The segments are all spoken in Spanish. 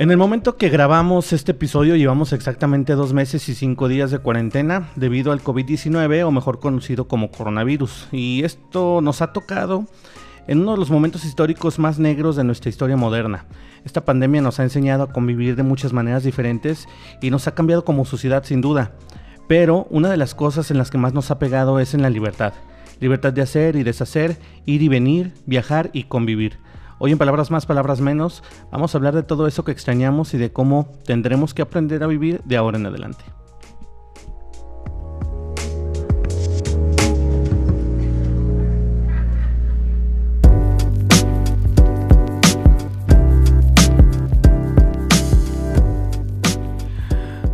En el momento que grabamos este episodio llevamos exactamente dos meses y cinco días de cuarentena debido al COVID-19 o mejor conocido como coronavirus. Y esto nos ha tocado en uno de los momentos históricos más negros de nuestra historia moderna. Esta pandemia nos ha enseñado a convivir de muchas maneras diferentes y nos ha cambiado como sociedad sin duda. Pero una de las cosas en las que más nos ha pegado es en la libertad. Libertad de hacer y deshacer, ir y venir, viajar y convivir. Hoy en Palabras más, Palabras menos, vamos a hablar de todo eso que extrañamos y de cómo tendremos que aprender a vivir de ahora en adelante.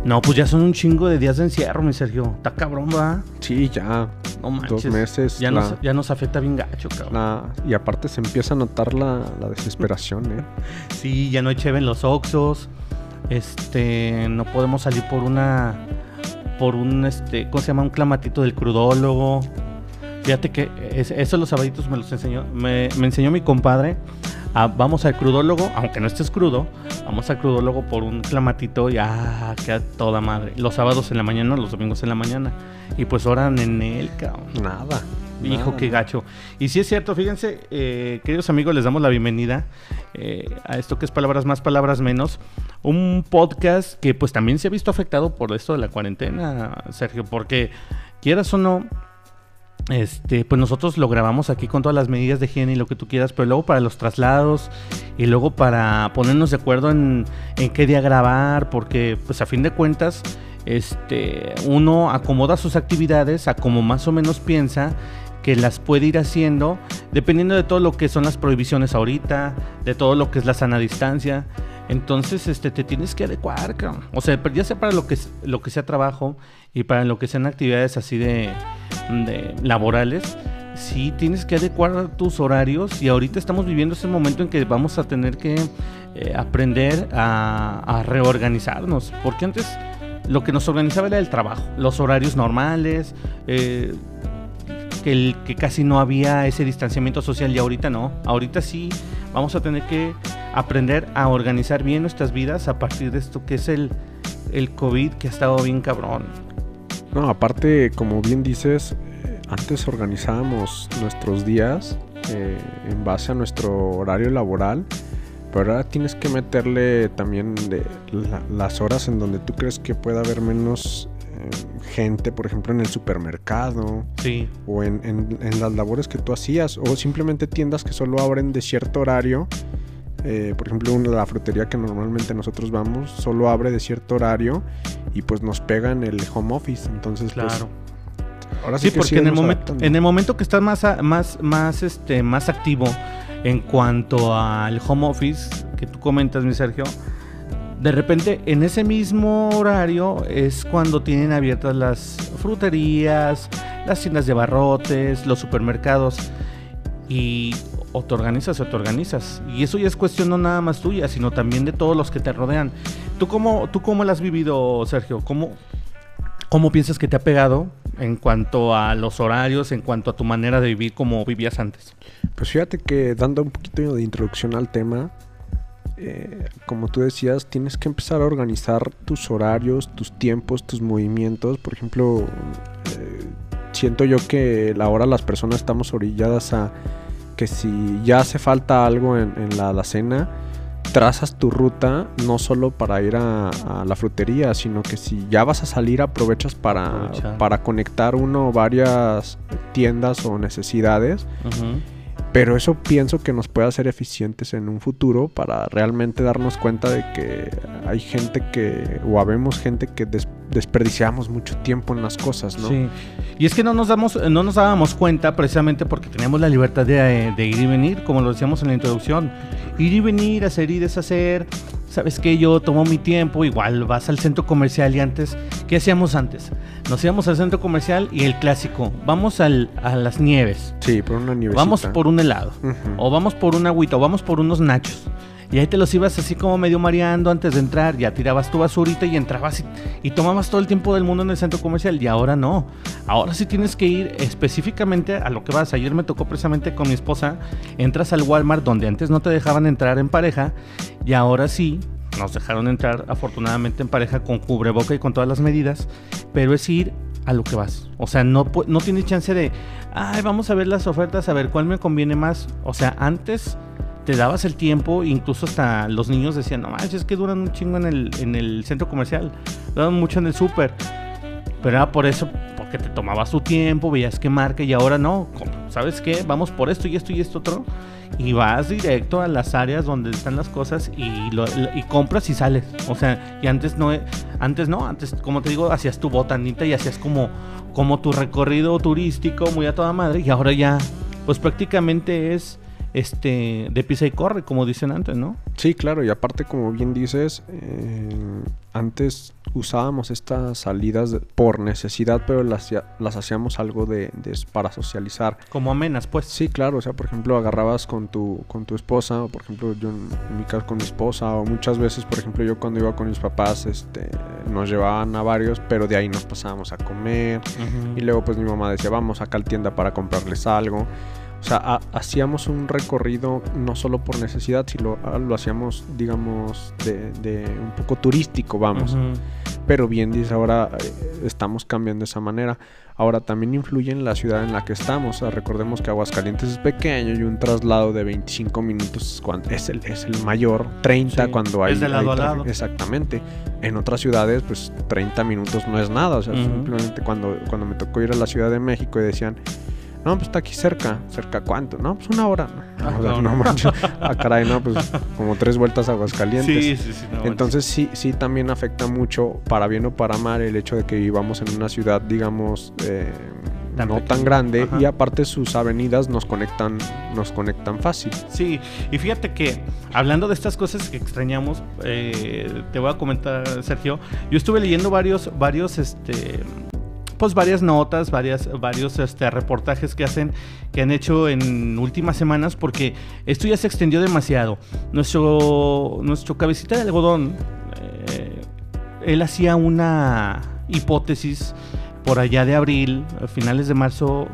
No, pues ya son un chingo de días de encierro, mi Sergio. Está cabrón, va. Sí, ya. No manches. Dos meses. Ya, la- nos, ya nos afecta bien gacho, cabrón. la- y aparte se empieza a notar la, la desesperación, ¿eh? Sí, ya no hay cheve en los Oxos. Este, no podemos salir por una por un este, ¿cómo se llama? Un clamatito del crudólogo. Fíjate que es- eso los sabaditos me los enseñó, me, me enseñó mi compadre. Ah, vamos al crudólogo, aunque no estés crudo, vamos al crudólogo por un clamatito y ah, queda toda madre. Los sábados en la mañana, los domingos en la mañana. Y pues oran en él, cabrón. Nada. Hijo, nada. qué gacho. Y sí es cierto, fíjense, eh, queridos amigos, les damos la bienvenida eh, a esto que es Palabras Más, Palabras Menos. Un podcast que pues también se ha visto afectado por esto de la cuarentena, Sergio, porque quieras o no, este, pues nosotros lo grabamos aquí con todas las medidas de higiene y lo que tú quieras, pero luego para los traslados y luego para ponernos de acuerdo en, en qué día grabar, porque pues a fin de cuentas, este, uno acomoda sus actividades a como más o menos piensa que las puede ir haciendo, dependiendo de todo lo que son las prohibiciones ahorita, de todo lo que es la sana distancia. Entonces, este, te tienes que adecuar. O sea, ya sea para lo que, lo que sea trabajo y para lo que sean actividades así de, laborales, sí tienes que adecuar tus horarios y ahorita estamos viviendo ese momento en que vamos a tener que eh, aprender a, a reorganizarnos, porque antes lo que nos organizaba era el trabajo, los horarios normales, eh, que, el- que casi no había ese distanciamiento social y ahorita no, ahorita sí vamos a tener que aprender a organizar bien nuestras vidas a partir de esto que es el, el COVID que ha estado bien cabrón. No, aparte, como bien dices, eh, antes organizábamos nuestros días eh, en base a nuestro horario laboral, pero ahora tienes que meterle también de la- las horas en donde tú crees que pueda haber menos eh, gente, por ejemplo, en el supermercado Sí, o en, en- en las labores que tú hacías, o simplemente tiendas que solo abren de cierto horario. Eh, por ejemplo, una, la frutería que normalmente nosotros vamos solo abre de cierto horario y pues nos pegan el home office. Entonces, pues, claro. ahora sí, Sí, que porque en el momento, adaptando. en el momento que estás más, más, más, este, más activo en cuanto al home office que tú comentas, mi Sergio, de repente en ese mismo horario es cuando tienen abiertas las fruterías, las tiendas de barrotes, los supermercados y o te organizas o te organizas. Y eso ya es cuestión no nada más tuya, sino también de todos los que te rodean. ¿Tú cómo, tú cómo lo has vivido, Sergio? ¿Cómo, ¿Cómo piensas que te ha pegado en cuanto a los horarios, en cuanto a tu manera de vivir como vivías antes? Pues fíjate que dando un poquito de introducción al tema, eh, como tú decías, tienes que empezar a organizar tus horarios, tus tiempos, tus movimientos. Por ejemplo, eh, siento yo que ahora las personas estamos orilladas a que si ya hace falta algo en, en la alacena, trazas tu ruta no solo para ir a, a la frutería, sino que si ya vas a salir aprovechas para, Aprovechar. para conectar uno o varias tiendas o necesidades. Pero eso pienso que nos puede hacer eficientes en un futuro para realmente darnos cuenta de que hay gente que, o habemos gente que des- desperdiciamos mucho tiempo en las cosas, ¿no? Sí. Y es que no nos damos, no nos dábamos cuenta precisamente porque teníamos la libertad de, de ir y venir, como lo decíamos en la introducción. Ir y venir, hacer y deshacer. Sabes que yo tomo mi tiempo, igual vas al centro comercial y antes, ¿qué hacíamos antes? Nos íbamos al centro comercial y el clásico, vamos al- a las nieves, Sí, por una nievecita. vamos por un helado, o vamos por una agüita, o vamos por unos nachos. Y ahí te los ibas así como medio mareando antes de entrar, ya tirabas tu basurita y entrabas y, y tomabas todo el tiempo del mundo en el centro comercial. Y ahora no. Ahora sí tienes que ir específicamente a lo que vas. Ayer me tocó precisamente con mi esposa. Entras al Walmart donde antes no te dejaban entrar en pareja. Y ahora sí nos dejaron entrar afortunadamente en pareja con cubreboca y con todas las medidas, pero es ir a lo que vas. O sea, no, no tienes chance de, ay, vamos a ver las ofertas, a ver cuál me conviene más. O sea, antes te dabas el tiempo, incluso hasta los niños decían, no manches, es que duran un chingo en el, en el centro comercial, duran mucho en el súper. Pero era por eso, porque te tomabas tu tiempo, veías qué marca y ahora no. ¿Sabes qué? Vamos por esto y esto y esto otro. Y vas directo a las áreas donde están las cosas y, lo, y compras y sales. O sea, y antes no, antes no, antes, como te digo, hacías tu botanita y hacías como, como tu recorrido turístico muy a toda madre. Y ahora ya, pues prácticamente es este de pisa y corre, como dicen antes, ¿no? Sí, claro, y aparte, como bien dices, eh, antes usábamos estas salidas por necesidad, pero las, las hacíamos algo de, para socializar. Como amenas, pues. Sí, claro, o sea, por ejemplo, agarrabas con tu, con tu esposa, o por ejemplo, yo en, mi caso con mi esposa, o muchas veces, por ejemplo, yo cuando iba con mis papás, este, nos llevaban a varios, pero de ahí nos pasábamos a comer, y luego pues mi mamá decía, vamos acá a la tienda para comprarles algo. O sea, hacíamos un recorrido no solo por necesidad, sino ah, lo hacíamos, digamos, de, un poco turístico, vamos. Pero bien dice, ahora eh, estamos cambiando de esa manera. Ahora también influye en la ciudad en la que estamos. recordemos que Aguascalientes es pequeño y un traslado de 25 minutos es el, es el mayor, 30 cuando hay... Es de lado a lado. Exactamente. En otras ciudades, pues 30 minutos no es nada. O sea, simplemente cuando, cuando me tocó ir a la Ciudad de México y decían no, pues está aquí cerca. ¿Cerca cuánto? No, pues una hora. Ah, no, no, Ah, caray, no, pues como tres vueltas a Aguascalientes. Sí, sí, sí. Entonces sí, sí también afecta mucho, para bien o para mal, el hecho de que vivamos en una ciudad, digamos, eh, no tan grande y aparte sus avenidas nos conectan nos conectan fácil. Sí, y fíjate que hablando de estas cosas que extrañamos, eh, te voy a comentar Sergio, yo estuve leyendo varios varios este pues varias notas, varias, varios este, reportajes que hacen, que han hecho en últimas semanas, porque esto ya se extendió demasiado. Nuestro, nuestro cabecita de algodón, eh, él hacía una hipótesis por allá de abril, finales de marzo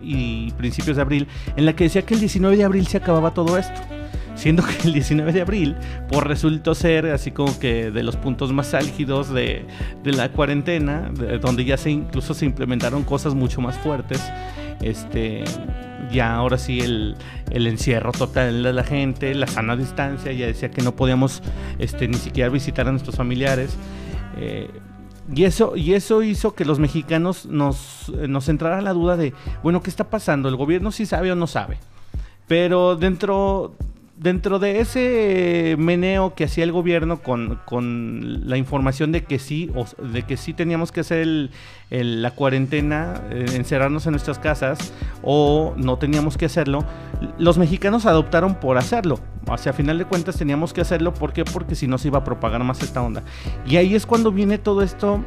y principios de abril, en la que decía que el 19 de abril se acababa todo esto siendo que el 19 de abril pues, resultó ser así como que de los puntos más álgidos de, la cuarentena, donde ya se incluso se implementaron cosas mucho más fuertes. Este, ya ahora sí el, encierro total de la gente, la sana distancia, ya decía que no podíamos este, ni siquiera visitar a nuestros familiares. Eh, y eso, y eso hizo que los mexicanos nos, nos entrara la duda de, bueno, ¿qué está pasando? ¿El gobierno sí sabe o no sabe? Pero dentro dentro de ese meneo que hacía el gobierno con, la información de que sí, o, de que sí teníamos que hacer la cuarentena, eh, encerrarnos en nuestras casas, o no teníamos que hacerlo, los mexicanos adoptaron por hacerlo. O sea, a final de cuentas teníamos que hacerlo, ¿por qué? Porque si no se iba a propagar más esta onda. Y ahí es cuando viene todo esto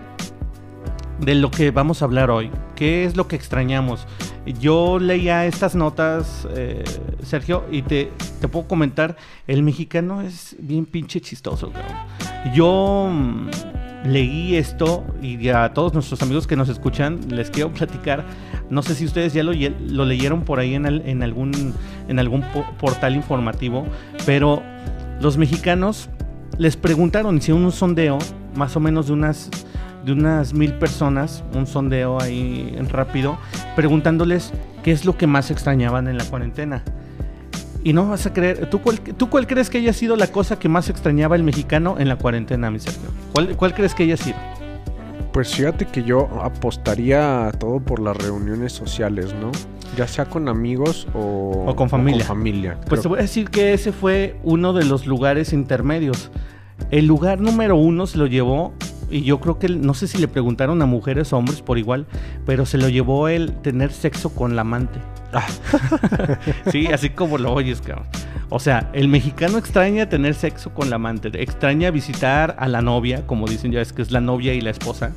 de lo que vamos a hablar hoy. ¿Qué es lo que extrañamos? Yo leía estas notas, eh, Sergio, y te, te, puedo comentar, el mexicano es bien pinche chistoso. Yo mm, leí esto y a todos nuestros amigos que nos escuchan les quiero platicar. No sé si ustedes ya lo, leyeron por ahí en, en algún, en algún portal informativo, pero los mexicanos les preguntaron, hicieron un sondeo más o menos de unas de unas mil personas, un sondeo ahí rápido, preguntándoles qué es lo que más extrañaban en la cuarentena. Y no vas a creer, ¿tú cuál, ¿tú cuál crees que haya sido la cosa que más extrañaba el mexicano en la cuarentena, mi Sergio? ¿Cuál, cuál crees que haya sido? Pues fíjate que yo apostaría todo por las reuniones sociales, ¿no? Ya sea con amigos o, con familia. familia pues te voy a decir que ese fue uno de los lugares intermedios. El lugar número uno se lo llevó y yo creo que no sé si le preguntaron a mujeres o hombres por igual, pero se lo llevó el tener sexo con la amante. Ah. sí, así como lo oyes, cabrón. O sea, el mexicano extraña tener sexo con la amante, extraña visitar a la novia, como dicen ya es que es la novia y la esposa.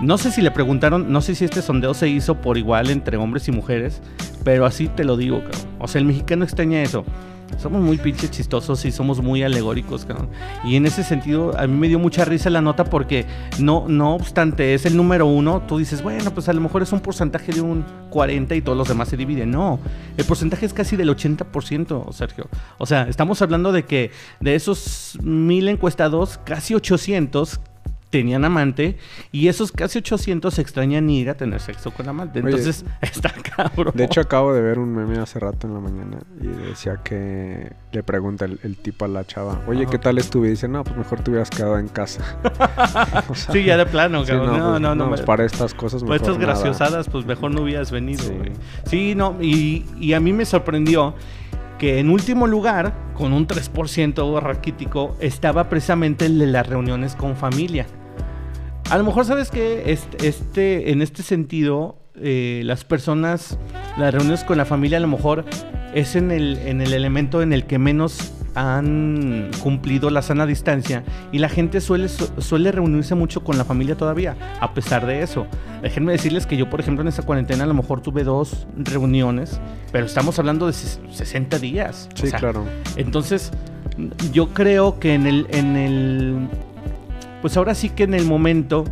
No sé si le preguntaron, no sé si este sondeo se hizo por igual entre hombres y mujeres, pero así te lo digo, cabrón. O sea, el mexicano extraña eso. Somos muy pinches chistosos y somos muy alegóricos, cabrón. Y en ese sentido, a mí me dio mucha risa la nota porque no, no obstante es el número uno, tú dices, bueno, pues a lo mejor es un porcentaje de un 40 y todos los demás se dividen. No, el porcentaje es casi del 80%, Sergio. O sea, estamos hablando de que de esos mil encuestados, casi 800 tenían amante y esos casi 800 extrañan ir a tener sexo con amante. Entonces, está cabrón. De hecho, acabo de ver un meme hace rato en la mañana y decía que le pregunta el, tipo a la chava, oye, ¿qué tal estuve? Y dice, no, pues mejor te hubieras quedado en casa. sí, ya de plano, cabrón. no, pues, no, no, pues para estas cosas mejor Para estas graciosadas, pues mejor no hubieras venido, Sí, no, y, y a mí me sorprendió que en último lugar, con un 3% raquítico, estaba precisamente el de las reuniones con familia. A lo mejor sabes que este, este, en este sentido, eh, las personas, las reuniones con la familia a lo mejor es en el, en el elemento en el que menos han cumplido la sana distancia y la gente suele, suele reunirse mucho con la familia todavía, a pesar de eso. Déjenme decirles que yo, por ejemplo, en esta cuarentena a lo mejor tuve dos reuniones, pero estamos hablando de 60 días. Sí, claro. Entonces, yo creo que en el, en el pues ahora sí que en el momento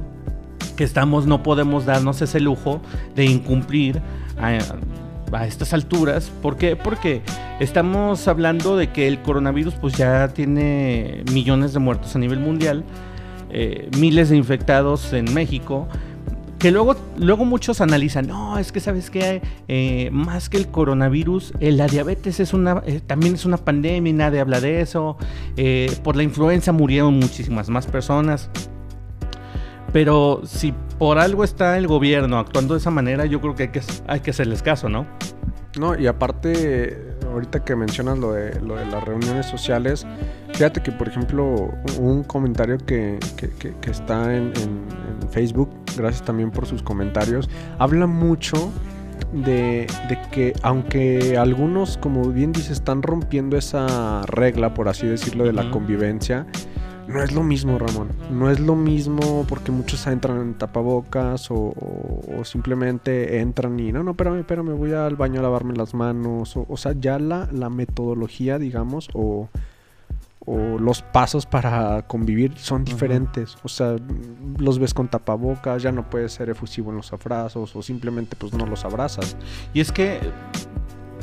que estamos no podemos darnos ese lujo de incumplir a, estas alturas. ¿Por qué? Porque estamos hablando de que el coronavirus pues ya tiene millones de muertos a nivel mundial, eh, miles de infectados en México. Que luego, luego muchos analizan, no, es que sabes que eh, más que el coronavirus, eh, la diabetes es una, también es una pandemia y nadie habla de eso. por la influenza murieron muchísimas más personas. Pero si por algo está el gobierno actuando de esa manera, yo creo que hay que, hay que hacerles caso, ¿no? No, y aparte, ahorita que mencionas lo de, lo de las reuniones sociales, fíjate que, por ejemplo, un comentario que, está en, Facebook, gracias también por sus comentarios, habla mucho de, que aunque algunos, como bien dice, están rompiendo esa regla, por así decirlo, de la convivencia, no es lo mismo, Ramón. No es lo mismo porque muchos entran en tapabocas o, simplemente entran y no, no, espérame, espérame, voy al baño a lavarme las manos. O, sea, ya la, la metodología, digamos, o, o, los pasos para convivir son diferentes. O sea, los ves con tapabocas, ya no puedes ser efusivo en los abrazos o simplemente pues no los abrazas. Y es que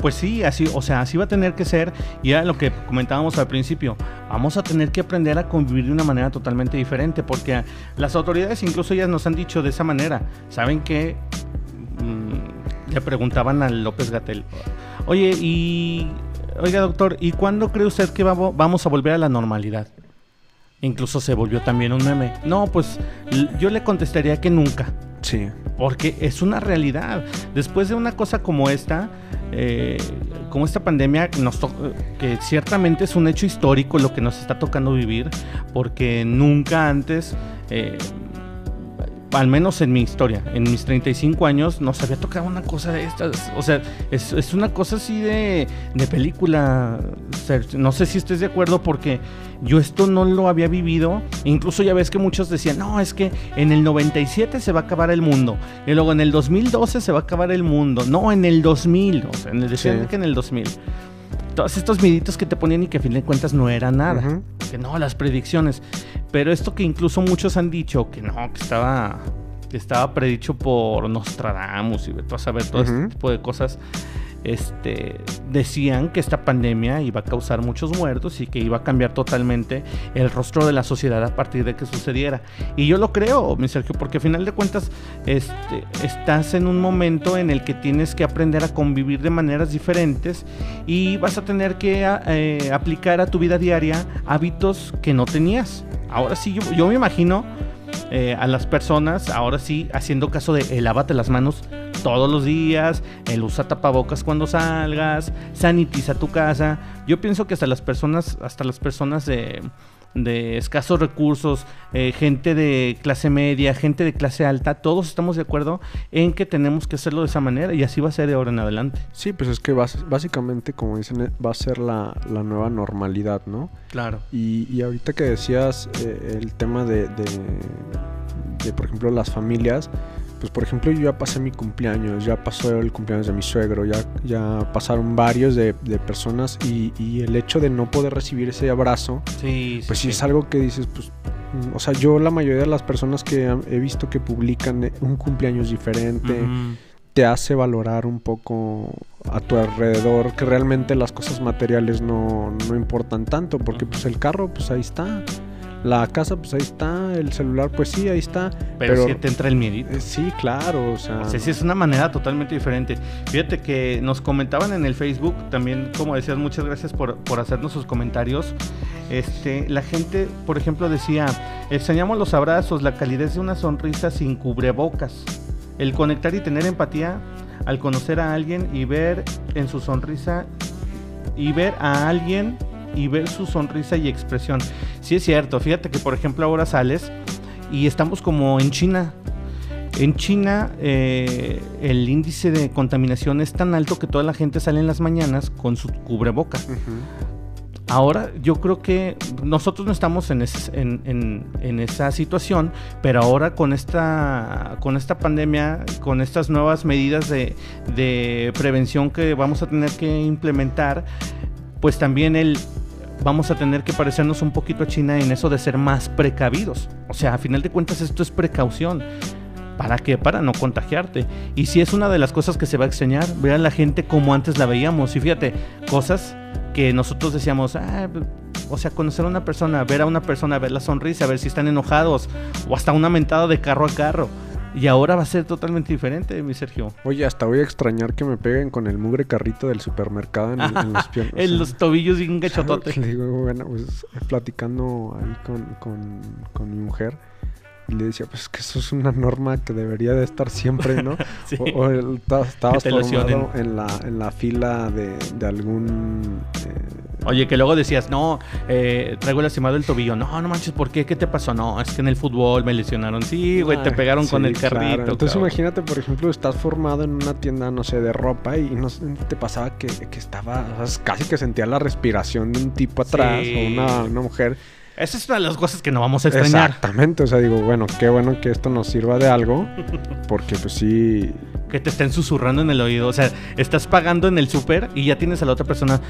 pues sí, así, o sea, así va a tener que ser. Y era lo que comentábamos al principio. Vamos a tener que aprender a convivir de una manera totalmente diferente. Porque las autoridades incluso ya nos han dicho de esa manera. Saben que mm, le preguntaban a López Gatel. Oye, y. Oiga, doctor, ¿y cuándo cree usted que vamos a volver a la normalidad? Incluso se volvió también un meme. No, pues yo le contestaría que nunca. Sí. Porque es una realidad. Después de una cosa como esta, eh, como esta pandemia, nos que ciertamente es un hecho histórico lo que nos está tocando vivir, porque nunca antes eh, al menos en mi historia, en mis 35 años, nos había tocado una cosa de estas. O sea, es, una cosa así de, de película. No sé si estés de acuerdo porque yo esto no lo había vivido. Incluso ya ves que muchos decían, no, es que en el 97 se va a acabar el mundo. Y luego en el 2012 se va a acabar el mundo. No, en el 2000. O sea, decían que en el 2000 todos estos miditos que te ponían y que a fin de cuentas no era nada. Que no, las predicciones. Pero esto que incluso muchos han dicho que no, que estaba, que estaba predicho por Nostradamus y a saber todo este tipo de cosas este, decían que esta pandemia iba a causar muchos muertos y que iba a cambiar totalmente el rostro de la sociedad a partir de que sucediera. Y yo lo creo, mi Sergio, porque al final de cuentas este, estás en un momento en el que tienes que aprender a convivir de maneras diferentes y vas a tener que eh, aplicar a tu vida diaria hábitos que no tenías. Ahora sí, yo, me imagino eh, a las personas, ahora sí, haciendo caso de el lávate las manos todos los días, el usa tapabocas cuando salgas, sanitiza tu casa. Yo pienso que hasta las personas, hasta las personas de, de escasos recursos, eh, gente de clase media, gente de clase alta, todos estamos de acuerdo en que tenemos que hacerlo de esa manera y así va a ser de ahora en adelante. Sí, pues es que básicamente, como dicen, va a ser la, nueva normalidad, ¿no? Claro. Y, ahorita que decías eh, el tema de, de, por ejemplo, las familias, pues por ejemplo yo ya pasé mi cumpleaños, ya pasó el cumpleaños de mi suegro, ya, ya pasaron varios de, de personas y, y, el hecho de no poder recibir ese abrazo, sí, pues sí, es algo que dices, pues, o sea, yo la mayoría de las personas que he visto que publican un cumpleaños diferente, uh -huh. te hace valorar un poco a tu alrededor, que realmente las cosas materiales no, no importan tanto, porque uh -huh. pues el carro, pues ahí está la casa, pues ahí está. El celular, pues sí, ahí está. Pero, pero si te entra el miedo. Eh, sí, claro. O sea, o sea, sí es una manera totalmente diferente. Fíjate que nos comentaban en el Facebook, también, como decías, muchas gracias por, por hacernos sus comentarios. Este, la gente, por ejemplo, decía: extrañamos los abrazos, la calidez de una sonrisa sin cubrebocas. El conectar y tener empatía al conocer a alguien y ver en su sonrisa y ver a alguien y ver su sonrisa y expresión. Sí es cierto, fíjate que por ejemplo ahora sales y estamos como en China. En China eh, el índice de contaminación es tan alto que toda la gente sale en las mañanas con su cubreboca. Uh -huh. Ahora yo creo que nosotros no estamos en, en, en, en, esa situación, pero ahora con esta, con esta pandemia, con estas nuevas medidas de, de prevención que vamos a tener que implementar, pues también el vamos a tener que parecernos un poquito a China en eso de ser más precavidos. O sea, a final de cuentas esto es precaución. ¿Para qué? Para no contagiarte. Y si es una de las cosas que se va a extrañar, ver a la gente como antes la veíamos. Y fíjate, cosas que nosotros decíamos, ah, o sea, conocer a una persona, ver a una persona, ver la sonrisa, ver si están enojados, o hasta una mentada de carro a carro. Y ahora va a ser totalmente diferente, mi Sergio. Oye, hasta voy a extrañar que me peguen con el mugre carrito del supermercado en, en las piernas. en los tobillos y un gachotote. Le digo, bueno, pues platicando ahí con, con, con mi mujer. Y le decía, pues que eso es una norma que debería de estar siempre, ¿no? sí. O, o el, estabas formado en la, en la fila de, de algún... Eh, Oye, que luego decías, no, eh, traigo lastimado el tobillo. No, no manches, ¿por qué? ¿Qué te pasó? No, es que en el fútbol me lesionaron. Sí, güey, te pegaron sí, con el carrito. Claro. Entonces cabrón. imagínate, por ejemplo, estás formado en una tienda, no sé, de ropa y no te pasaba que, que estaba, o sea, casi que sentía la respiración de un tipo atrás sí. o una, una mujer. Esa es una de las cosas que no vamos a extrañar. Exactamente, o sea, digo, bueno, qué bueno que esto nos sirva de algo, porque pues sí... Que te estén susurrando en el oído, o sea, estás pagando en el súper y ya tienes a la otra persona...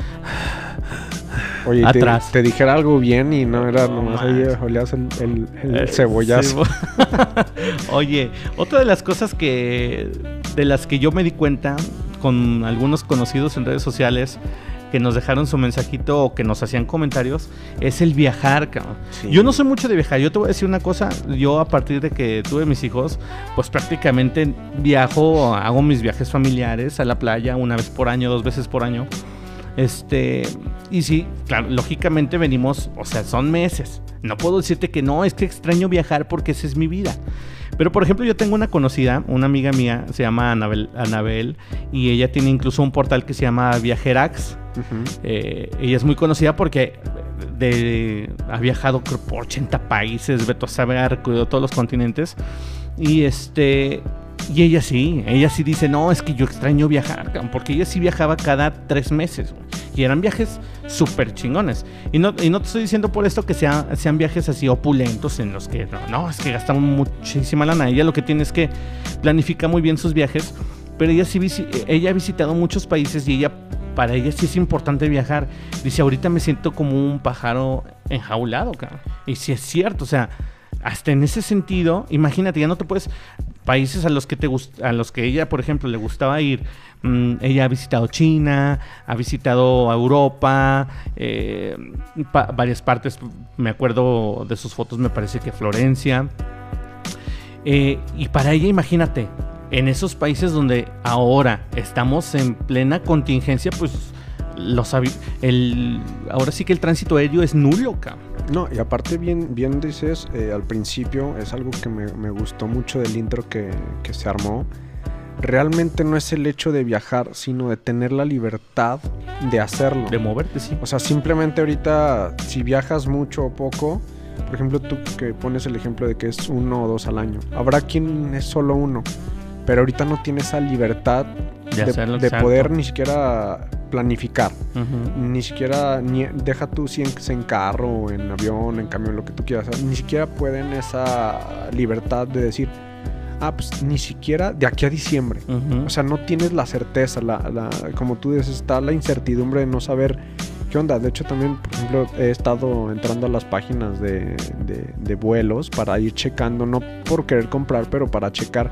Oye, atrás. Te, te, dijera algo bien y no era nomás ahí olías el, el, el eh, cebollazo. Oye, otra de las cosas que de las que yo me di cuenta con algunos conocidos en redes sociales que nos dejaron su mensajito o que nos hacían comentarios es el viajar, cabrón. Sí. Yo no soy mucho de viajar. Yo te voy a decir una cosa. Yo a partir de que tuve mis hijos, pues prácticamente viajo, hago mis viajes familiares a la playa una vez por año, dos veces por año. Este, y sí, claro, lógicamente venimos, o sea, son meses. No puedo decirte que no, es que extraño viajar porque esa es mi vida. Pero por ejemplo, yo tengo una conocida, una amiga mía, se llama Anabel, Anabel y ella tiene incluso un portal que se llama Viajerax. Uh -huh. eh, ella es muy conocida porque ha viajado por 80 países, Beto sabe, ha recorrido todos los continentes. Y este y ella sí, ella sí dice, no, es que yo extraño viajar, porque ella sí viajaba cada tres meses. Y eran viajes súper chingones. Y no, y no te estoy diciendo por esto que sea, sean viajes así opulentos en los que no, no, es que gastamos muchísima lana. Ella lo que tiene es que planifica muy bien sus viajes, pero ella sí ella ha visitado muchos países y ella para ella sí es importante viajar. Dice, ahorita me siento como un pájaro enjaulado, cara. Y sí es cierto, o sea, hasta en ese sentido, imagínate, ya no te puedes países a los que te a los que ella, por ejemplo, le gustaba ir. Mm, ella ha visitado China, ha visitado Europa, eh, varias partes. Me acuerdo de sus fotos, me parece que Florencia. Eh, y para ella, imagínate, en esos países donde ahora estamos en plena contingencia, pues los el ahora sí que el tránsito aéreo es nulo, cabrón. No, y aparte bien, bien dices, eh, al principio es algo que me, me, gustó mucho del intro que, que se armó. Realmente no es el hecho de viajar, sino de tener la libertad de hacerlo. De moverte, sí. O sea, simplemente ahorita, si viajas mucho o poco, por ejemplo, tú que pones el ejemplo de que es uno o dos al año. Habrá quien es solo uno, pero ahorita no tiene esa libertad de, de, de poder ni siquiera planificar. Uh -huh. Ni siquiera, ni, deja tú si en, en, carro, en avión, en camión, lo que tú quieras. ni siquiera pueden esa libertad de decir, ah, pues ni siquiera de aquí a diciembre. O sea, no tienes la certeza, la, la- como tú dices, está la incertidumbre de no saber qué onda. De hecho, también, por ejemplo, he estado entrando a las páginas de, de- de vuelos para ir checando, no por querer comprar, pero para checar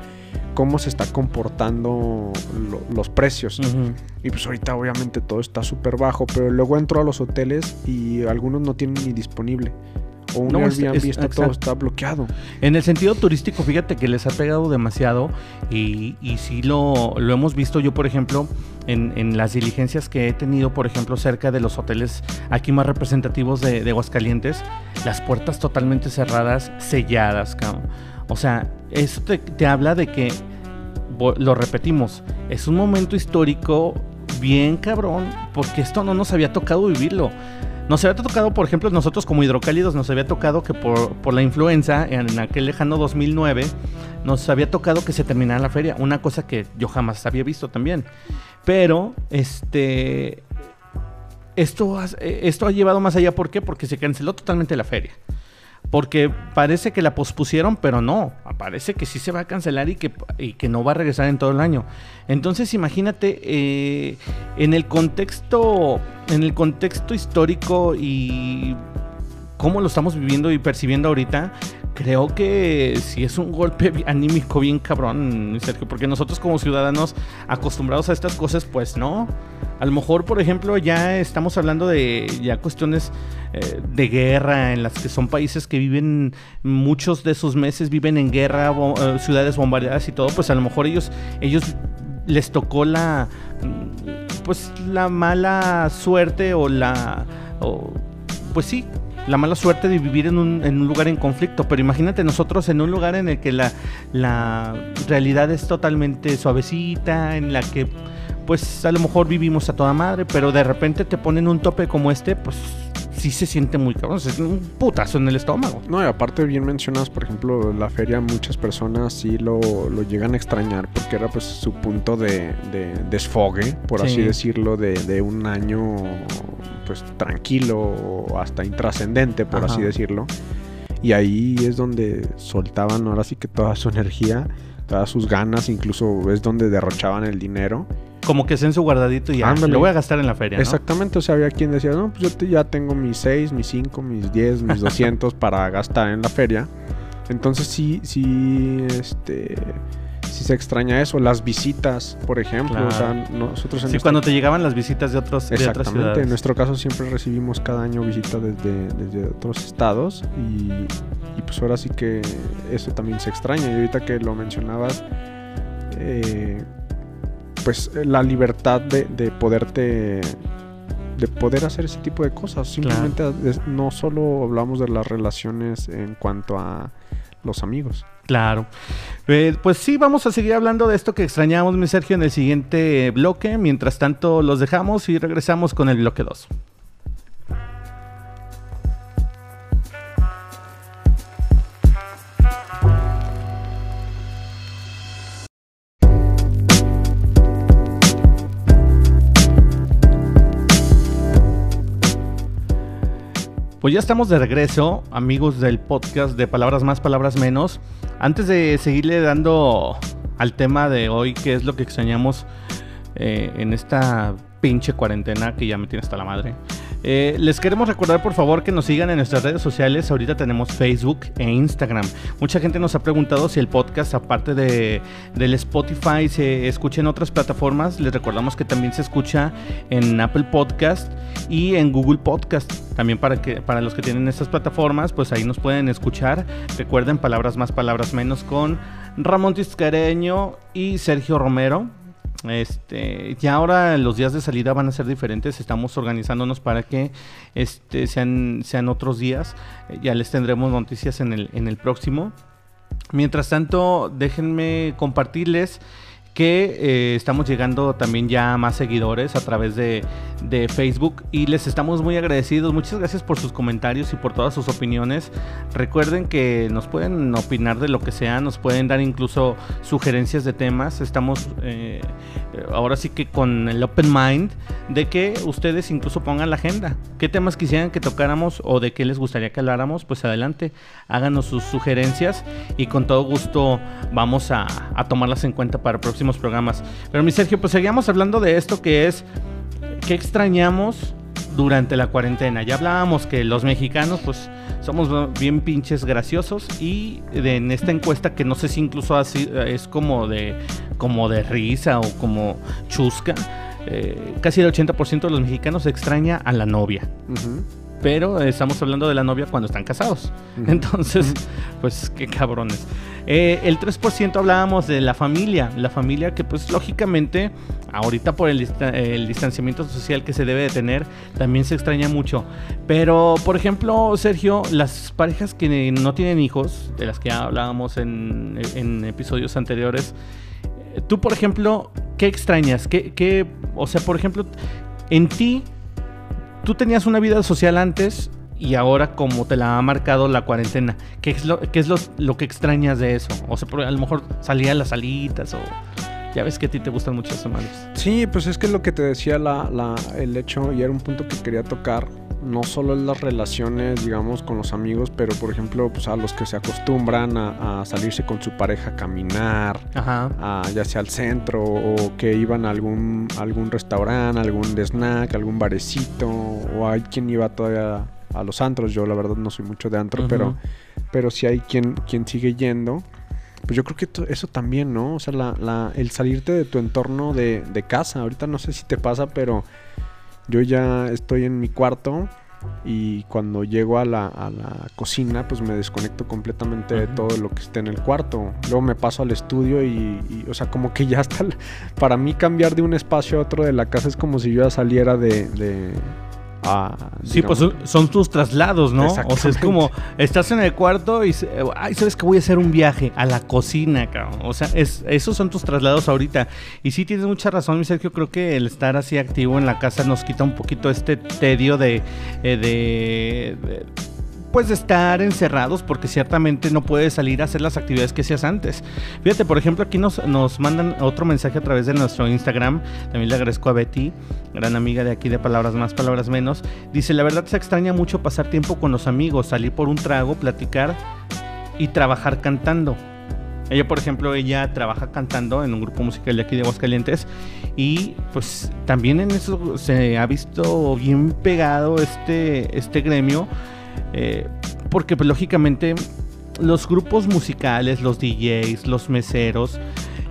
cómo se está comportando lo- los precios. Ujú. Y pues ahorita obviamente todo está súper bajo, pero luego entro a los hoteles y algunos no tienen ni disponible. O un No, es- Airbnb es- está todo, está bloqueado. En el sentido turístico, fíjate que les ha pegado demasiado y, y sí lo, lo hemos visto yo, por ejemplo, en, en las diligencias que he tenido, por ejemplo, cerca de los hoteles aquí más representativos de, de Aguascalientes, las puertas totalmente cerradas, selladas, cabrón. O sea, eso te, habla de que, lo repetimos, es un momento histórico bien cabrón, porque esto no nos había tocado vivirlo. Nos había tocado, por ejemplo, nosotros como hidrocálidos, nos había tocado que por, por la influenza, en aquel lejano 2009, nos había tocado que se terminara la feria. Una cosa que yo jamás había visto también. Pero, este. Esto, esto ha llevado más allá. ¿Por qué? Porque se canceló totalmente la feria. Porque parece que la pospusieron, pero no. Parece que sí se va a cancelar y que, y que no va a regresar en todo el año. Entonces, imagínate, eh, en el contexto. En el contexto histórico y cómo lo estamos viviendo y percibiendo ahorita, creo que sí es un golpe anímico bien cabrón, Sergio, porque nosotros como ciudadanos acostumbrados a estas cosas, pues no. A lo mejor, por ejemplo, ya estamos hablando de ya cuestiones eh, de guerra en las que son países que viven muchos de sus meses viven en guerra, eh, ciudades bombardeadas y todo, pues a lo mejor ellos ellos les tocó la mm, pues la mala suerte o la o, pues sí, la mala suerte de vivir en un, en un lugar en conflicto. Pero imagínate nosotros en un lugar en el que la, la realidad es totalmente suavecita, en la que pues a lo mejor vivimos a toda madre, pero de repente te ponen un tope como este, pues sí se siente muy cabrón, es un putazo en el estómago. No, y aparte bien mencionas, por ejemplo, la feria, muchas personas sí lo, lo llegan a extrañar porque era pues su punto de, de desfogue, por así Sí. decirlo, de, de un año pues tranquilo hasta intrascendente, por Ajá. así decirlo. Y ahí es donde soltaban ahora sí que toda su energía, todas sus ganas, incluso es donde derrochaban el dinero. Como que es en su guardadito y ya, Ándale. lo voy a gastar en la feria, ¿no? Exactamente, o sea, había quien decía, no, pues yo te- ya tengo mis 6, mis 5, mis 10, mis 200 para gastar en la feria. Entonces sí, sí, este, sí se extraña eso. Las visitas, por ejemplo, o sea, nosotros en Sí, nuestro- cuando te llegaban las visitas de, otros, de otras Exactamente, ciudades. en nuestro caso siempre recibimos cada año visitas desde, desde otros estados y, y pues ahora sí que eso también se extraña. Y ahorita que lo mencionabas, eh, pues la libertad de, de poderte de poder hacer ese tipo de cosas. Simplemente no solo hablamos de las relaciones en cuanto a los amigos. Claro. Eh, pues sí, vamos a seguir hablando de esto que extrañamos, mi Sergio, en el siguiente bloque. Mientras tanto, los dejamos y regresamos con el bloque 2. Pues ya estamos de regreso, amigos del podcast de Palabras Más, Palabras Menos. Antes de seguirle dando al tema de hoy, que es lo que extrañamos eh, en esta pinche cuarentena que ya me tiene hasta la madre. Eh, les queremos recordar por favor que nos sigan en nuestras redes sociales. Ahorita tenemos Facebook e Instagram. Mucha gente nos ha preguntado si el podcast, aparte de, del Spotify, se escucha en otras plataformas. Les recordamos que también se escucha en Apple Podcast y en Google Podcast. También para, que, para los que tienen estas plataformas, pues ahí nos pueden escuchar. Recuerden palabras más, palabras menos con Ramón Tiscareño y Sergio Romero. Este, ya ahora los días de salida van a ser diferentes. Estamos organizándonos para que este, sean, otros días. Eh, Ya les tendremos noticias en el próximo. Mientras tanto, déjenme compartirles que eh, estamos llegando también ya a más seguidores a través de, de, Facebook y les estamos muy agradecidos. Muchas gracias por sus comentarios y por todas sus opiniones. Recuerden que nos pueden opinar de lo que sea, nos pueden dar incluso sugerencias de temas. Estamos eh, ahora sí que con el open mind de que ustedes incluso pongan la agenda. ¿Qué temas quisieran que tocáramos o de qué les gustaría que habláramos? Pues adelante, háganos sus sugerencias y con todo gusto vamos a, a tomarlas en cuenta para el próximo programas. Pero mi Sergio, pues seguíamos hablando de esto que es qué extrañamos durante la cuarentena. Ya hablábamos que los mexicanos pues somos bien pinches graciosos y en esta encuesta que no sé si incluso así es como de como de risa o como chusca, eh, casi el 80% de los mexicanos extraña a la novia pero estamos hablando de la novia cuando están casados. Entonces, pues qué cabrones. Eh, el 3% hablábamos de la familia, la familia que pues lógicamente ahorita por el, el, distanciamiento social que se debe de tener también se extraña mucho. Pero por ejemplo, Sergio, las parejas que no tienen hijos, de las que ya hablábamos en, en episodios anteriores, tú por ejemplo, ¿qué extrañas? ¿Qué, qué, o sea, por ejemplo, en ti tú tenías una vida social antes y ahora como te la ha marcado la cuarentena, ¿qué es lo, qué es lo, que extrañas de eso? O sea, a lo mejor salía a las salitas o... Ya ves que a ti te gustan mucho esos madres. Sí, pues es que es lo que te decía la, la, el hecho y era un punto que quería tocar no solo en las relaciones, digamos, con los amigos, pero por ejemplo, pues a los que se acostumbran a, salirse con su pareja a caminar, ya sea al centro o que iban a algún, algún restaurante, algún snack, algún barecito, o hay quien iba todavía a los antros. Yo la verdad no soy mucho de antro, pero, pero sí hay quien, quien sigue yendo. Pues yo creo que eso también, ¿no? O sea, la, el salirte de tu entorno de, de casa. Ahorita no sé si te pasa, pero yo ya estoy en mi cuarto y cuando llego a la, a la cocina pues me desconecto completamente de todo lo que esté en el cuarto. Luego me paso al estudio y, o sea, como que ya está... Para mí cambiar de un espacio a otro de la casa es como si yo ya saliera de sí, pues son, tus traslados, ¿no? O sea, es como, estás en el cuarto y, ay, sabes que voy a hacer un viaje a la cocina, cabrón. O sea, es, esos son tus traslados ahorita. Y sí, tienes mucha razón, mi Sergio, creo que el estar así activo en la casa nos quita un poquito este tedio de, eh, de pues de estar encerrados porque ciertamente no puedes salir a hacer las actividades que hacías antes. Fíjate, por ejemplo, aquí nos, nos mandan otro mensaje a través de nuestro Instagram. También le agradezco a Betty, gran amiga de aquí de Palabras Más, Palabras Menos. Dice, la verdad se extraña mucho pasar tiempo con los amigos, salir por un trago, platicar y trabajar cantando. Ella, por ejemplo, ella trabaja cantando en un grupo musical de aquí de Aguascalientes y pues también en eso se ha visto bien pegado este, este gremio eh, porque pues, lógicamente los grupos musicales, los DJs, los meseros,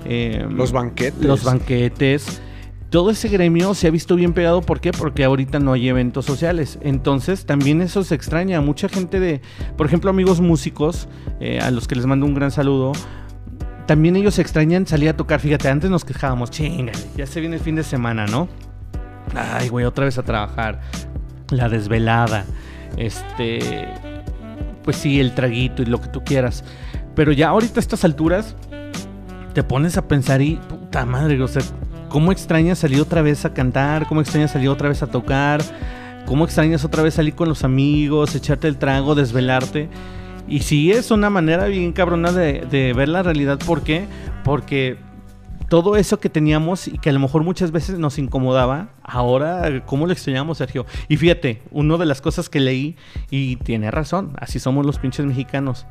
eh, los banquetes. Los banquetes. Todo ese gremio se ha visto bien pegado. ¿Por qué? Porque ahorita no hay eventos sociales. Entonces también eso se extraña. Mucha gente de, por ejemplo, amigos músicos, eh, a los que les mando un gran saludo, también ellos se extrañan salir a tocar. Fíjate, antes nos quejábamos, chingale, ya se viene el fin de semana, ¿no? Ay, güey, otra vez a trabajar. La desvelada este, pues sí, el traguito y lo que tú quieras. Pero ya ahorita a estas alturas te pones a pensar y, puta madre, o sea, ¿cómo extrañas salir otra vez a cantar? ¿Cómo extrañas salir otra vez a tocar? ¿Cómo extrañas otra vez salir con los amigos, echarte el trago, desvelarte? Y sí es una manera bien cabrona de, de ver la realidad. ¿Por qué? Porque todo eso que teníamos y que a lo mejor muchas veces nos incomodaba, ahora, ¿cómo lo extrañamos, Sergio? Y fíjate, una de las cosas que leí, y tiene razón, así somos los pinches mexicanos.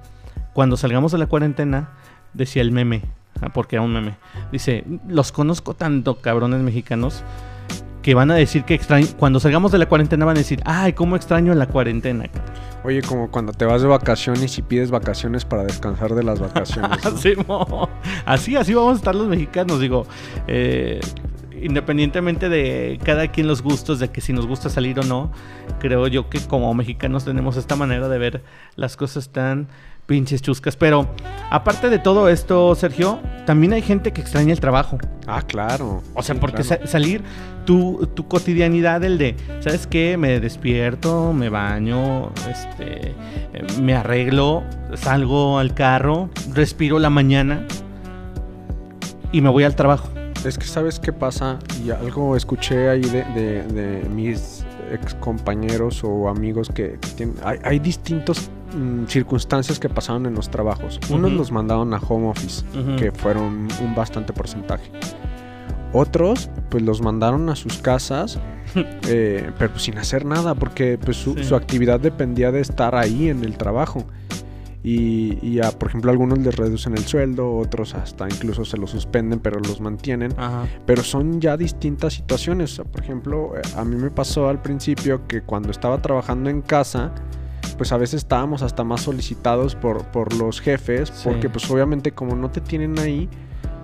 Cuando salgamos de la cuarentena, decía el meme, ah, porque era un meme, dice, los conozco tanto, cabrones mexicanos, que van a decir que extraño, cuando salgamos de la cuarentena van a decir, ay, cómo extraño la cuarentena. Oye, como cuando te vas de vacaciones y pides vacaciones para descansar de las vacaciones. así, así vamos a estar los mexicanos, digo. Eh, independientemente de cada quien los gustos, de que si nos gusta salir o no, creo yo que como mexicanos tenemos esta manera de ver las cosas tan pinches chuscas. Pero aparte de todo esto, Sergio, también hay gente que extraña el trabajo. Ah, claro. O sea, porque salir tu, tu, cotidianidad, el de, ¿sabes qué? Me despierto, me baño, este, me arreglo, salgo al carro, respiro la mañana. y me voy al trabajo. Es que sabes qué pasa, y algo escuché ahí de, de, de mis ex compañeros o amigos que, que tienen... Hay, hay distintos mm, circunstancias que pasaron en los trabajos. Unos los mandaron a home office, que fueron un bastante porcentaje. Otros, pues los mandaron a sus casas, eh, pero pues, sin hacer nada, porque pues, su, Sí. su actividad dependía de estar ahí en el trabajo. Y, y a, por ejemplo, algunos les reducen el sueldo, otros hasta incluso se lo suspenden, pero los mantienen. Ajá. Pero son ya distintas situaciones. O sea, por ejemplo, eh, a mí me pasó al principio que cuando estaba trabajando en casa, pues a veces estábamos hasta más solicitados por, por los jefes, Sí. porque pues obviamente como no te tienen ahí,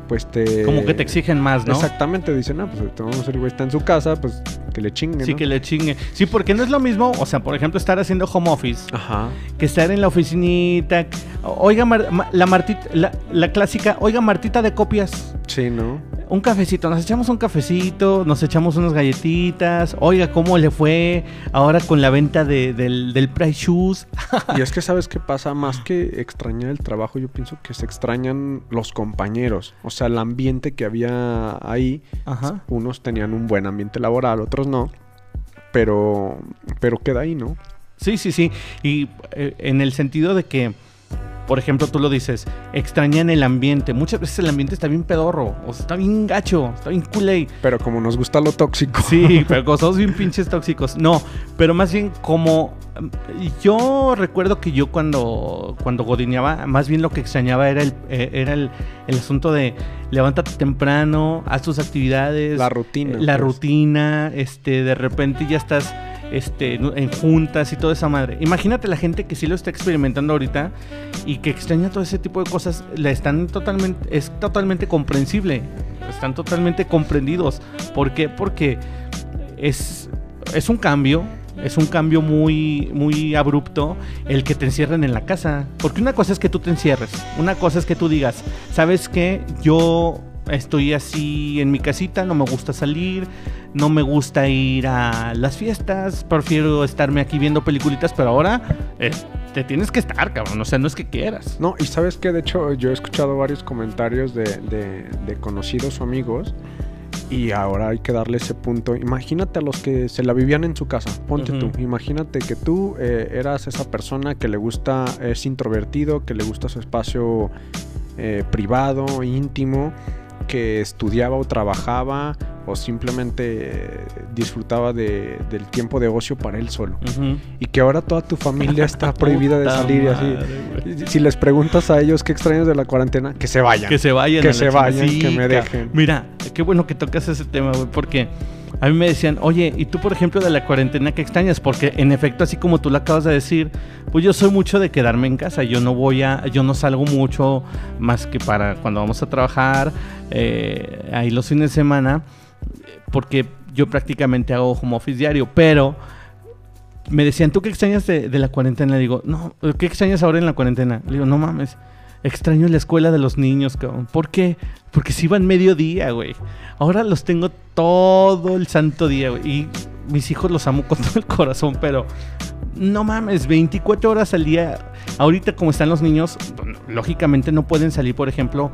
pues te... Como que te exigen más, ¿no? Exactamente, dicen, ah, pues vamos el güey está en su casa, pues que le chingue, Sí, que le chingue. Sí, porque no es lo mismo, o sea, por ejemplo, estar haciendo home office Ajá. que estar en la oficinita. Oiga, Mar- la, Martita, la, la clásica, oiga, Martita de copias. Sí, ¿no? Un cafecito, nos echamos un cafecito, nos echamos unas galletitas. Oiga, ¿cómo le fue ahora con la venta de- del, del Price Shoes? Y es que sabes qué pasa, más que extrañar el trabajo, yo pienso que se extrañan los compañeros, o sea, el ambiente que había ahí. Ajá. Unos tenían un buen ambiente laboral, otros no, pero pero queda ahí, ¿no? Sí, sí, sí. Y eh, en el sentido de que, por ejemplo, tú lo dices, extrañan el ambiente. Muchas veces el ambiente está bien pedorro, o sea, está bien gacho, está bien culé. Pero como nos gusta lo tóxico. Sí, pero como somos bien pinches tóxicos. No, pero más bien como... Yo recuerdo que yo cuando, cuando godineaba, más bien lo que extrañaba era el, eh, era el, el asunto de levántate temprano, haz tus actividades. La rutina. La pues. rutina, este, de repente ya estás este, en juntas y toda esa madre. Imagínate la gente que sí lo está experimentando ahorita y que extraña todo ese tipo de cosas, la están totalmente, es totalmente comprensible, están totalmente comprendidos. ¿Por qué? Porque es, es un cambio. Es un cambio muy, muy abrupto el que te encierren en la casa. Porque una cosa es que tú te encierres. Una cosa es que tú digas, ¿sabes qué? Yo estoy así en mi casita, no me gusta salir, no me gusta ir a las fiestas, prefiero estarme aquí viendo peliculitas, pero ahora eh, te tienes que estar, cabrón. O sea, no es que quieras. No, y sabes que de hecho yo he escuchado varios comentarios de, de- de conocidos o amigos y ahora hay que darle ese punto. Imagínate a los que se la vivían en su casa, ponte Ujú. tú, imagínate que tú eh, eras esa persona que le gusta, es introvertido, que le gusta su espacio eh, privado, íntimo, que estudiaba o trabajaba o simplemente disfrutaba de- del tiempo de ocio para él solo. Y que ahora toda tu familia está prohibida de salir y así. Si les preguntas a ellos qué extrañas de la cuarentena, que se vayan. Que se vayan. Que se vayan, que me dejen. Mira, qué bueno que tocas ese tema, güey, porque a mí me decían, oye, ¿y tú, por ejemplo, de la cuarentena qué extrañas? Porque en efecto, así como tú lo acabas de decir, pues yo soy mucho de quedarme en casa. Yo no voy a, yo no salgo mucho más que para cuando vamos a trabajar, eh, ahí los fines de semana, porque yo prácticamente hago home office diario, pero me decían, ¿tú qué extrañas de, de la cuarentena? Le digo, no, ¿qué extrañas ahora en la cuarentena? Le digo, no mames, extraño la escuela de los niños, cabrón. ¿Por qué? Porque se iban mediodía, güey. Ahora los tengo todo el santo día, güey. Y mis hijos los amo con todo el corazón, pero no mames, 24 horas al día. Ahorita como están los niños, lógicamente no pueden salir, por ejemplo,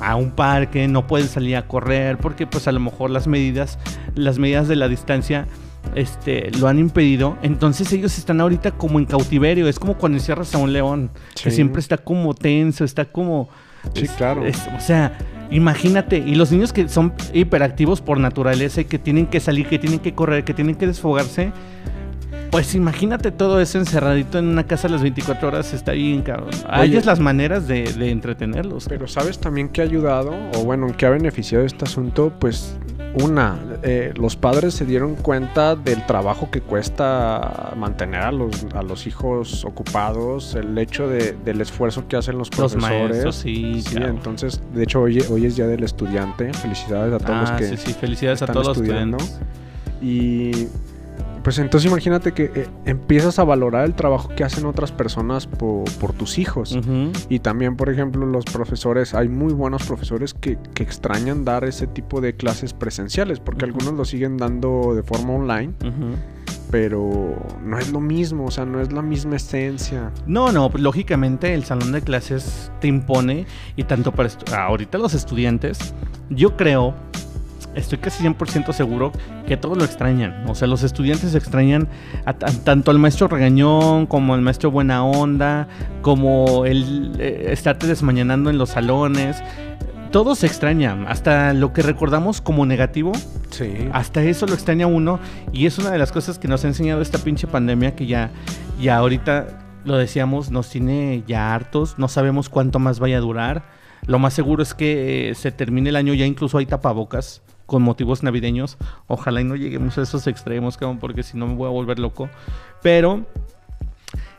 a un parque, no pueden salir a correr, porque pues a lo mejor las medidas, las medidas de la distancia este, lo han impedido. Entonces ellos están ahorita como en cautiverio. Es como cuando encierras a un león, que siempre está como tenso, está como... Sí, es- claro. es- o sea, imagínate. Y los niños que son hiperactivos por naturaleza y que tienen que salir, que tienen que correr, que tienen que desfogarse. Pues imagínate todo eso encerradito en una casa a las 24 horas, está bien, cabrón. Hay las maneras de, de entretenerlos. Pero ¿sabes también que ha ayudado? O bueno, que ha beneficiado este asunto? Pues una, eh, los padres se dieron cuenta del trabajo que cuesta mantener a los, a los hijos ocupados, el hecho de- del esfuerzo que hacen los Los profesores. maestros, sí, Sí, entonces, de hecho, hoy, hoy es Día del Estudiante. Felicidades a todos los Ah, que sí, sí, felicidades a están todos los estudiando. estudiantes. Y pues entonces imagínate que eh, empiezas a valorar el trabajo que hacen otras personas po- por tus hijos. Y también, por ejemplo, los profesores, hay muy buenos profesores que, que extrañan dar ese tipo de clases presenciales, porque algunos lo siguen dando de forma online, pero no es lo mismo, o sea, no es la misma esencia. No, no, pues, lógicamente el salón de clases te impone y tanto para ahorita los estudiantes, yo creo, estoy casi 100% seguro que todos lo extrañan. O sea, los estudiantes extrañan tanto al maestro regañón como al maestro buena onda, como el eh, estarte desmañanando en los salones todo se extraña, hasta lo que recordamos como negativo, sí. hasta eso lo extraña uno y es una de las cosas que nos ha enseñado esta pinche pandemia que ya, ya ahorita lo decíamos, nos tiene ya hartos, no sabemos cuánto más vaya a durar. Lo más seguro es que eh, se termine el año, ya incluso hay tapabocas con motivos navideños. Ojalá y no lleguemos a esos extremos, porque si no me voy a volver loco. Pero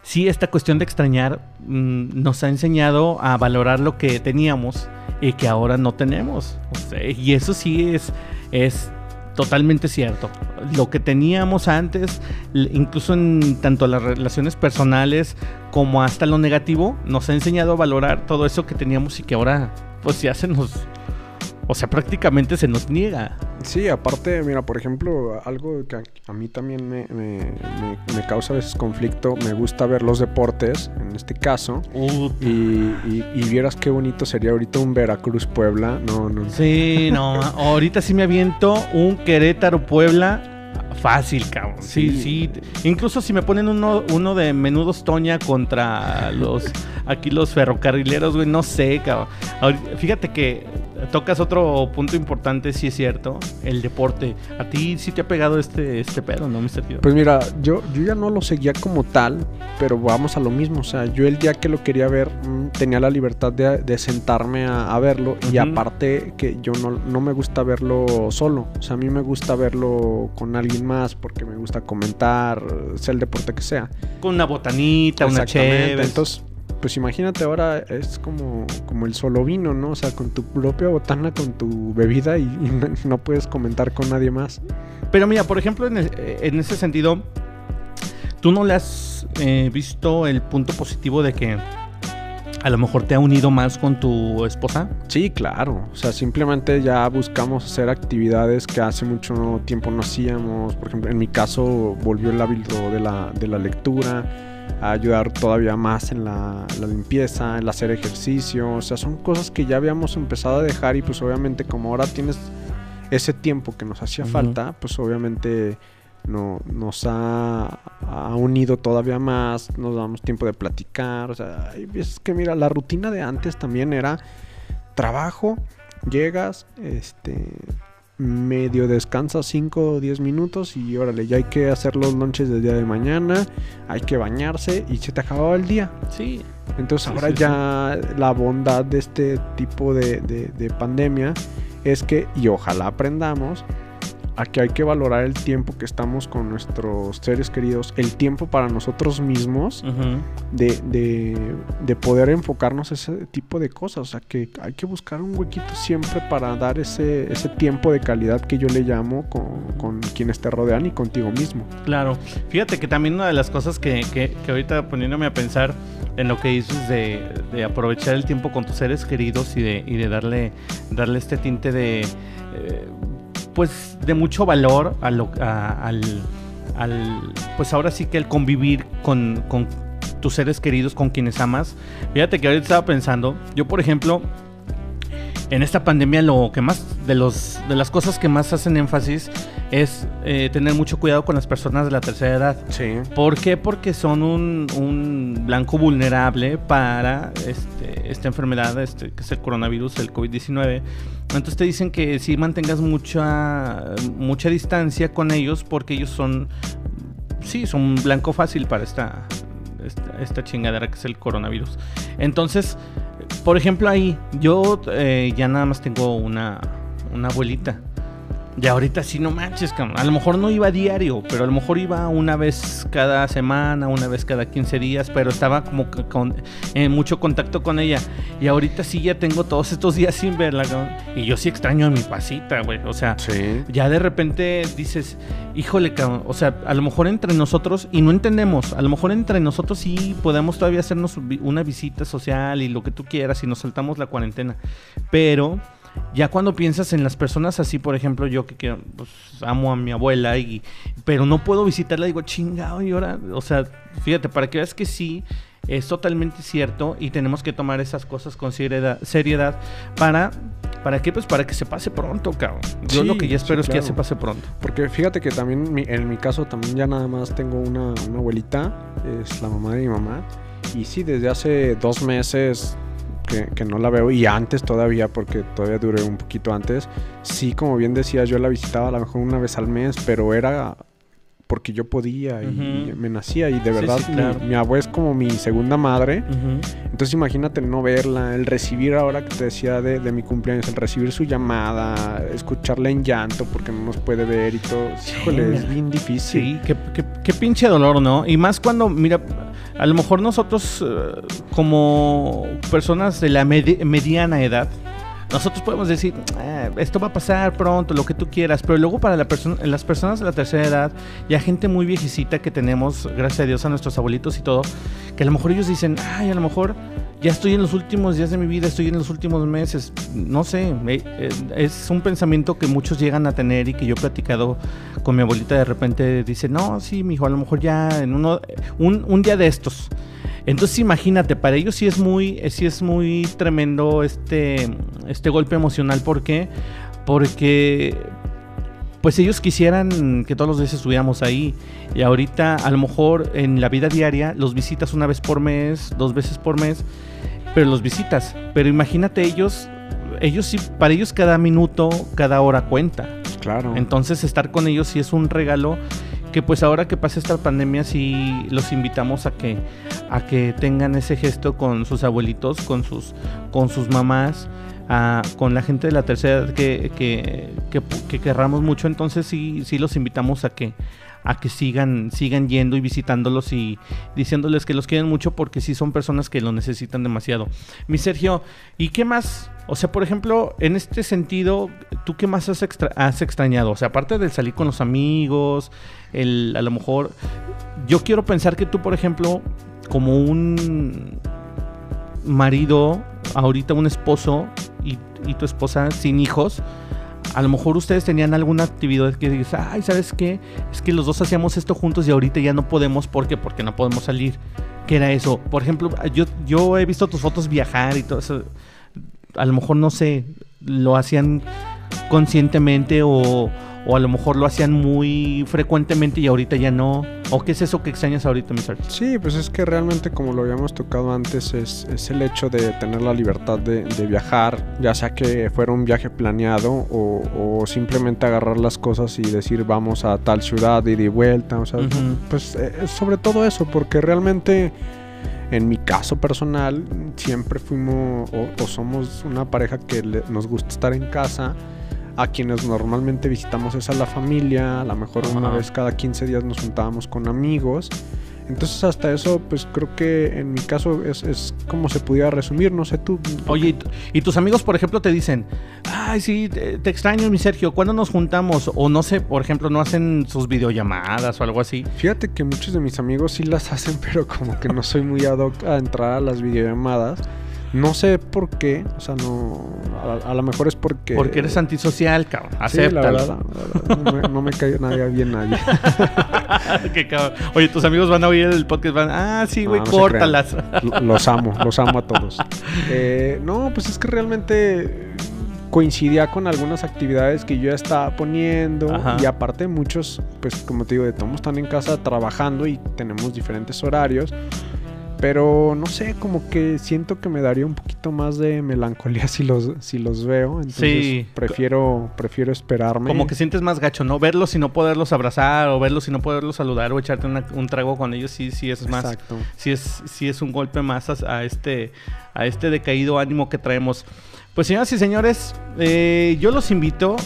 sí, esta cuestión de extrañar mm, nos ha enseñado a valorar lo que teníamos y que ahora no tenemos. y eso sí es, es totalmente cierto. Lo que teníamos antes, incluso en tanto las relaciones personales como hasta lo negativo, nos ha enseñado a valorar todo eso que teníamos y que ahora pues ya se nos o sea, prácticamente se nos niega. Sí, aparte, mira, por ejemplo, algo que a, mí también me, causa a veces conflicto, me gusta ver los deportes, en este caso, y, vieras qué bonito sería ahorita un Veracruz-Puebla, no, no. Sí, no, ahorita sí me aviento un Querétaro-Puebla fácil, cabrón. Sí, sí, Incluso si me ponen uno, uno de menudos Toña contra los aquí los ferrocarrileros, güey, no sé, cabrón. fíjate que tocas otro punto importante, sí es cierto, el deporte. ¿A ti sí te ha pegado este, este pedo, no, Mr. Tío? Pues mira, yo, yo ya no lo seguía como tal, pero vamos a lo mismo. O sea, yo el día que lo quería ver mm, tenía la libertad de, sentarme a, verlo y aparte que yo no, no me gusta verlo solo. O sea, a mí me gusta verlo con alguien más porque me gusta comentar, sea el deporte que sea. Con una botanita, una chévere. Entonces pues imagínate ahora es como, como el solo vino, ¿no? O sea, con tu propia botana, con tu bebida y, no, puedes comentar con nadie más. Pero mira, por ejemplo, en, ese sentido, ¿tú no le has eh, visto el punto positivo de que a lo mejor te ha unido más con tu esposa? Sí, claro. O sea, simplemente ya buscamos hacer actividades que hace mucho tiempo no hacíamos. Por ejemplo, en mi caso volvió el hábito de la, de la lectura a ayudar todavía más en la, limpieza, en el hacer ejercicio. O sea, son cosas que ya habíamos empezado a dejar y pues obviamente como ahora tienes ese tiempo que nos hacía falta, pues obviamente no, nos ha, unido todavía más, nos damos tiempo de platicar. O sea, veces que mira, la rutina de antes también era trabajo, llegas, este, medio descansa 5 o 10 minutos y órale, ya hay que hacer los lunches del día de mañana, hay que bañarse y se te acababa el día. Sí. Entonces ahora ya la bondad de este tipo de, de pandemia es que, y ojalá aprendamos, a que hay que valorar el tiempo que estamos con nuestros seres queridos, el tiempo para nosotros mismos, de, poder enfocarnos en ese tipo de cosas. O sea, que hay que buscar un huequito siempre para dar ese, ese tiempo de calidad que yo le llamo con, quienes te rodean y contigo mismo. Claro, fíjate que también una de las cosas que, que, ahorita poniéndome a pensar en lo que dices de, de, aprovechar el tiempo con tus seres queridos y de, y de darle, darle este tinte de... Eh, pues de mucho valor a lo, al, al, pues ahora sí que el convivir con, con tus seres queridos, con quienes amas. Fíjate que ahorita estaba pensando, yo por ejemplo, en esta pandemia lo que más de los de las cosas que más hacen énfasis es eh, tener mucho cuidado con las personas de la tercera edad. Sí. ¿Por qué? Porque son un, un blanco vulnerable para este, esta enfermedad, este, que es el coronavirus, el COVID-19. Entonces te dicen que si mantengas mucha mucha distancia con ellos porque ellos son sí, son un blanco fácil para esta esta, chingadera que es el coronavirus. Entonces, por ejemplo, ahí yo eh, ya nada más tengo una, una abuelita. Y ahorita sí, no manches, A lo mejor no iba diario, pero a lo mejor iba una vez cada semana, una vez cada 15 días, pero estaba como con en mucho contacto con ella. Y ahorita sí ya tengo todos estos días sin verla, Y yo sí extraño a mi pasita, güey. O sea, ya de repente dices, híjole, cabrón. O sea, a lo mejor entre nosotros, y no entendemos, a lo mejor entre nosotros sí podemos todavía hacernos una visita social y lo que tú quieras y nos saltamos la cuarentena. Pero ya cuando piensas en las personas así, por ejemplo, yo que, que pues, amo a mi abuela, y, pero no puedo visitarla, digo, chingado, y ahora, o sea, fíjate, para que veas que sí, es totalmente cierto y tenemos que tomar esas cosas con seriedad, para ¿Para qué? Pues para que se pase pronto, cabrón. Yo lo que ya espero es que ya se pase pronto. Porque fíjate que también en mi caso también ya nada más tengo una, una abuelita, es la mamá de mi mamá. Y sí, desde hace dos meses que, no la veo y antes todavía, porque todavía duré un poquito antes, sí, como bien decías, yo la visitaba a lo mejor una vez al mes, pero era porque yo podía y me nacía y de verdad mi, abuela es como mi segunda madre. Entonces imagínate el no verla, el recibir ahora que te decía de, mi cumpleaños, el recibir su llamada, escucharla en llanto porque no nos puede ver y todo. Híjole, es bien difícil. Sí, qué, pinche dolor, ¿no? Y más cuando, mira, a lo mejor nosotros eh, como personas de la mediana edad, nosotros podemos decir, eh, esto va a pasar pronto, lo que tú quieras, pero luego para la las personas de la tercera edad y a gente muy viejecita que tenemos, gracias a Dios, a nuestros abuelitos y todo, que a lo mejor ellos dicen, ay, a lo mejor ya estoy en los últimos días de mi vida, estoy en los últimos meses, no sé, eh, es un pensamiento que muchos llegan a tener y que yo he platicado con mi abuelita de repente dice, no, sí, mi hijo, a lo mejor ya en uno, un, un día de estos. Entonces imagínate, para ellos sí es muy, sí es muy tremendo este, este golpe emocional. ¿Por qué? Porque pues ellos quisieran que todos los días estuviéramos ahí. Y ahorita a lo mejor en la vida diaria los visitas una vez por mes, dos veces por mes, pero los visitas. Pero imagínate ellos, ellos sí, para ellos cada minuto, cada hora cuenta. Claro. Entonces estar con ellos sí es un regalo que pues ahora que pasa esta pandemia sí los invitamos a que a que tengan ese gesto con sus abuelitos, con sus con sus mamás, con la gente de la tercera edad que, que, que, querramos mucho, entonces sí, sí los invitamos a que a que sigan, sigan yendo y visitándolos y diciéndoles que los quieren mucho porque sí son personas que lo necesitan demasiado. Mi Sergio, ¿y qué más? O sea, por ejemplo, en este sentido, ¿tú qué más has, has extrañado? O sea, aparte del salir con los amigos, el, a lo mejor, yo quiero pensar que tú, por ejemplo, como un marido, ahorita un esposo y, tu esposa sin hijos, a lo mejor ustedes tenían alguna actividad que dices, ay, ¿sabes qué? Es que los dos hacíamos esto juntos y ahorita ya no podemos. ¿Por qué? Porque no podemos salir. ¿Qué era eso? Por ejemplo, yo, yo he visto tus fotos viajar y todo eso. A lo mejor, no sé, lo hacían conscientemente o, o a lo mejor lo hacían muy frecuentemente y ahorita ya no. ¿O qué es eso que extrañas ahorita, mi Sí, pues es que realmente como lo habíamos tocado antes, es, es el hecho de tener la libertad de, de, viajar, ya sea que fuera un viaje planeado o, o, simplemente agarrar las cosas y decir vamos a tal ciudad y de vuelta, o sea, pues eh, sobre todo eso, porque realmente en mi caso personal siempre fuimos o, somos una pareja que nos gusta estar en casa a quienes normalmente visitamos es a la familia, a lo mejor una vez cada 15 días nos juntábamos con amigos. Entonces hasta eso, pues creo que en mi caso es, como se pudiera resumir, no sé tú. Oye, ¿y, tus amigos, por ejemplo, te dicen, ay, sí, te, extraño, mi Sergio, ¿cuándo nos juntamos? O no sé, por ejemplo, no hacen sus videollamadas o algo así. Fíjate que muchos de mis amigos sí las hacen, pero como que no soy muy ad hoc a entrar a las videollamadas. No sé por qué, o sea, no. A, lo mejor es porque. Porque eres antisocial, cabrón. Acéptalo. Sí, la verdad, no, me, cae nadie bien nadie. qué cabrón. Oye, tus amigos van a oír el podcast, van. Ah, sí, güey, córtalas. Los amo, los amo a todos. Eh, no, pues es que realmente coincidía con algunas actividades que yo ya estaba poniendo y aparte muchos, pues como te digo, de todos están en casa trabajando y tenemos diferentes horarios. Pero no sé, como que siento que me daría un poquito más de melancolía si los, si los veo. Entonces sí. prefiero, prefiero esperarme. Como que sientes más gacho, ¿no? Verlos y no poderlos abrazar, o verlos y no poderlos saludar, o echarte un trago con ellos, sí, sí es más. Exacto. Sí es, sí es un golpe más a, este, a este decaído ánimo que traemos. Pues señoras y señores, eh, yo los invito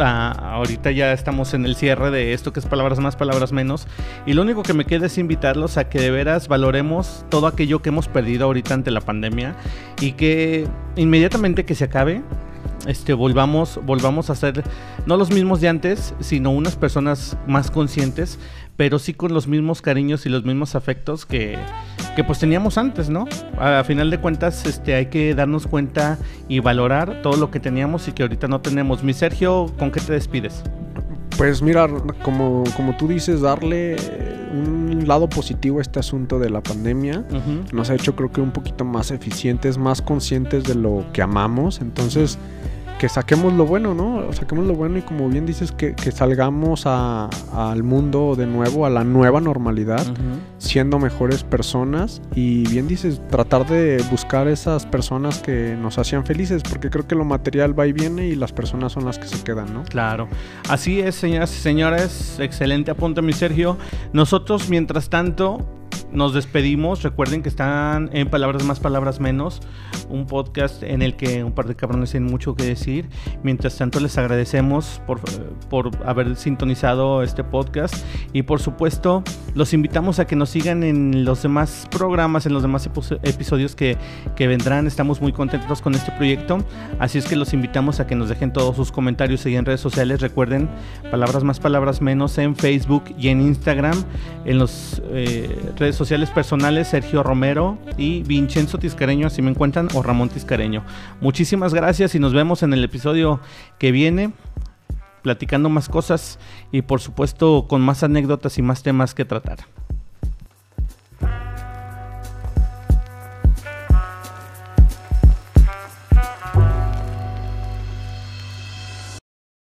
ahorita ya estamos en el cierre de esto que es palabras más, palabras menos. Y lo único que me queda es invitarlos a que de veras valoremos todo aquello que hemos perdido ahorita ante la pandemia y que inmediatamente que se acabe, este, volvamos, volvamos a ser no los mismos de antes, sino unas personas más conscientes, pero sí con los mismos cariños y los mismos afectos que, que pues teníamos antes, ¿no? A, final de cuentas, este, hay que darnos cuenta y valorar todo lo que teníamos y que ahorita no tenemos. Mi Sergio, ¿con qué te despides? Pues mira, como, como tú dices, darle un lado positivo a este asunto de la pandemia nos ha hecho creo que un poquito más eficientes, más conscientes de lo que amamos. Entonces que saquemos lo bueno, ¿no? Saquemos lo bueno y como bien dices, que, salgamos al mundo de nuevo, a la nueva normalidad, siendo mejores personas y bien dices, tratar de buscar esas personas que nos hacían felices, porque creo que lo material va y viene y las personas son las que se quedan, ¿no? Claro. Así es, señoras y señores, excelente apunte mi Sergio. Nosotros, mientras tanto, nos despedimos. Recuerden que están en Palabras Más, Palabras Menos, un podcast en el que un par de cabrones tienen mucho que decir. Mientras tanto, les agradecemos por, por haber sintonizado este podcast y por supuesto, los invitamos a que nos sigan en los demás programas, en los demás episodios que, que vendrán. Estamos muy contentos con este proyecto, así es que los invitamos a que nos dejen todos sus comentarios ahí en redes sociales. Recuerden, Palabras Más, Palabras Menos en Facebook y en Instagram, en los eh, redes sociales personales Sergio Romero y Vincenzo Tiscareño, así me encuentran, o Ramón Tiscareño. Muchísimas gracias y nos vemos en el episodio que viene, platicando más cosas y por supuesto con más anécdotas y más temas que tratar.